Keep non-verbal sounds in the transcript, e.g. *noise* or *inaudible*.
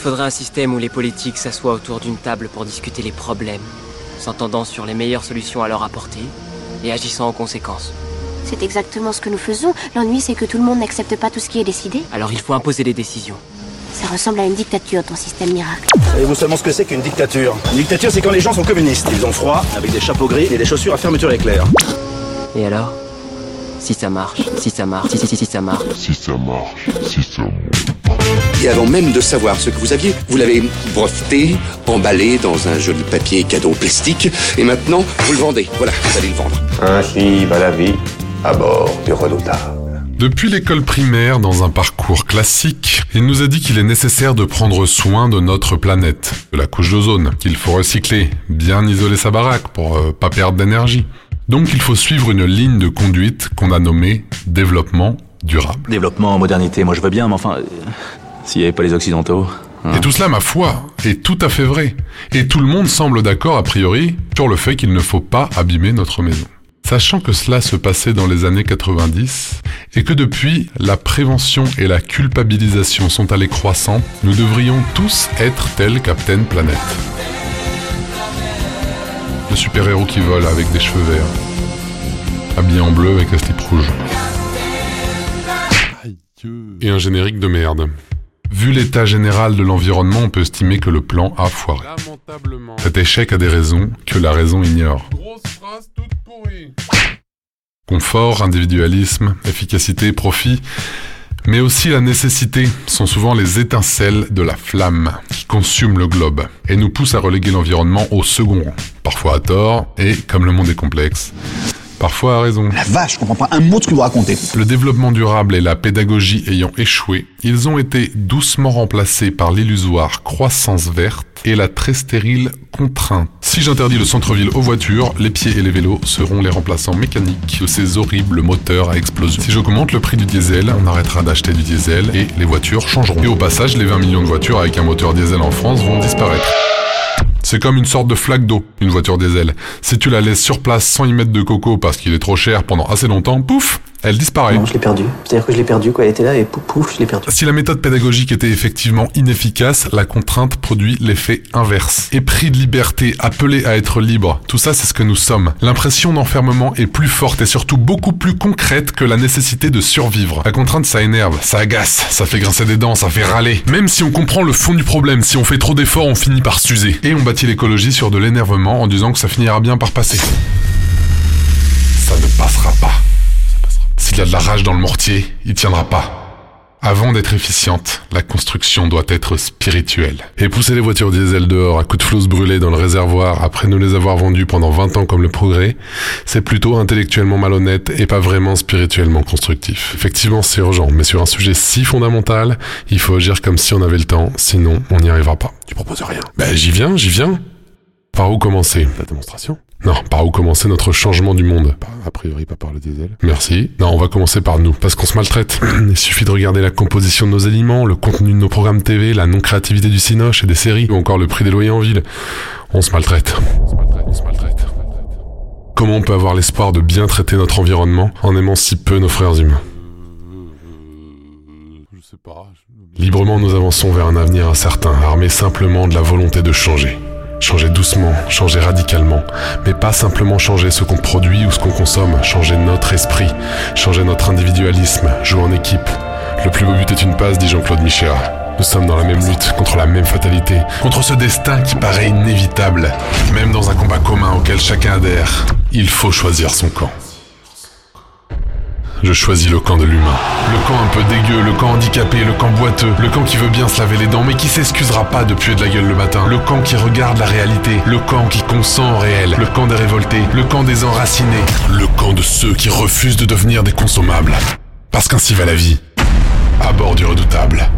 faudrait un système où les politiques s'assoient autour d'une table pour discuter les problèmes, s'entendant sur les meilleures solutions à leur apporter et agissant en conséquence. C'est exactement ce que nous faisons. L'ennui, c'est que tout le monde n'accepte pas tout ce qui est décidé. Alors il faut imposer des décisions. Ça ressemble à une dictature, ton système miracle. Savez-vous seulement ce que c'est qu'une dictature? Une dictature, c'est quand les gens sont communistes. Ils ont froid, avec des chapeaux gris et des chaussures à fermeture éclair. Et alors? Si ça marche, si ça marche, si, si, si, si ça marche. Si ça marche, si ça marche. Et avant même de savoir ce que vous aviez, vous l'avez breveté, emballé dans un joli papier cadeau plastique, et maintenant, vous le vendez. Voilà, vous allez le vendre. Ainsi va la vie à bord du redoutable. Depuis l'école primaire, dans un parcours classique, il nous a dit qu'il est nécessaire de prendre soin de notre planète, de la couche d'ozone, qu'il faut recycler, bien isoler sa baraque pour euh, pas perdre d'énergie. Donc il faut suivre une ligne de conduite qu'on a nommée développement durable. Développement, modernité, moi je veux bien, mais enfin, euh, s'il n'y avait pas les Occidentaux. hein. Et tout cela, ma foi, est tout à fait vrai. Et tout le monde semble d'accord, a priori, sur le fait qu'il ne faut pas abîmer notre maison. Sachant que cela se passait dans les années 90 et que depuis, la prévention et la culpabilisation sont allées croissant, nous devrions tous être tels Captain Planet. Le super-héros qui vole avec des cheveux verts, habillé en bleu avec un slip rouge. Et un générique de merde. Vu l'état général de l'environnement, on peut estimer que le plan a foiré. Cet échec a des raisons que la raison ignore. Confort, individualisme, efficacité, profit, mais aussi la nécessité sont souvent les étincelles de la flamme qui consument le globe et nous poussent à reléguer l'environnement au second rang, parfois à tort et, comme le monde est complexe, parfois à raison. La vache, je comprends pas un mot de ce que vous racontez. Le développement durable et la pédagogie ayant échoué, ils ont été doucement remplacés par l'illusoire croissance verte et la très stérile contrainte. Si j'interdis le centre-ville aux voitures, les pieds et les vélos seront les remplaçants mécaniques de ces horribles moteurs à explosion. Si j'augmente le prix du diesel, on arrêtera d'acheter du diesel et les voitures changeront. Et au passage, les 20 millions de voitures avec un moteur diesel en France vont disparaître. C'est comme une sorte de flaque d'eau, une voiture diesel. Si tu la laisses sur place sans y mettre de coco parce qu'il est trop cher pendant assez longtemps, pouf, elle disparaît. Non, je l'ai perdu. C'est-à-dire que je l'ai perdu, quoi. Elle était là et pouf, pouf, je l'ai perdu. Si la méthode pédagogique était effectivement inefficace, la contrainte produit l'effet inverse. Épris de liberté, appelé à être libre, tout ça c'est ce que nous sommes. L'impression d'enfermement est plus forte et surtout beaucoup plus concrète que la nécessité de survivre. La contrainte ça énerve, ça agace, ça fait grincer des dents, ça fait râler. Même si on comprend le fond du problème, si on fait trop d'efforts, on finit par s'user. Et on bâtit l'écologie sur de l'énervement en disant que ça finira bien par passer. Ça ne passera pas. S'il y a de la rage dans le mortier, il tiendra pas. Avant d'être efficiente, la construction doit être spirituelle. Et pousser les voitures diesel dehors à coups de flouze brûlée dans le réservoir après nous les avoir vendues pendant 20 ans comme le progrès, c'est plutôt intellectuellement malhonnête et pas vraiment spirituellement constructif. Effectivement, c'est urgent, mais sur un sujet si fondamental, il faut agir comme si on avait le temps, sinon on n'y arrivera pas. Tu proposes rien Ben j'y viens, j'y viens. Par où commencer La démonstration Non, par où commencer notre changement du monde A priori pas par le diesel. Merci. Non, on va commencer par nous, parce qu'on se maltraite. *clears throat* Il suffit de regarder la composition de nos aliments, le contenu de nos programmes TV, la non-créativité du cinoche et des séries, ou encore le prix des loyers en ville. On se maltraite. On se maltraite, on se maltraite. Comment on peut avoir l'espoir de bien traiter notre environnement en aimant si peu nos frères humains Librement, nous avançons vers un avenir incertain, armés simplement de la volonté de changer. Changer doucement, changer radicalement, mais pas simplement changer ce qu'on produit ou ce qu'on consomme, changer notre esprit, changer notre individualisme, jouer en équipe. Le plus beau but est une passe, dit Jean-Claude Michéa. Nous sommes dans la même lutte, contre la même fatalité, contre ce destin qui paraît inévitable. Même dans un combat commun auquel chacun adhère, il faut choisir son camp. Je choisis le camp de l'humain. Le camp un peu dégueu, le camp handicapé, le camp boiteux, le camp qui veut bien se laver les dents mais qui s'excusera pas de puer de la gueule le matin. Le camp qui regarde la réalité, le camp qui consent au réel, le camp des révoltés, le camp des enracinés, le camp de ceux qui refusent de devenir des consommables. Parce qu'ainsi va la vie. À bord du redoutable.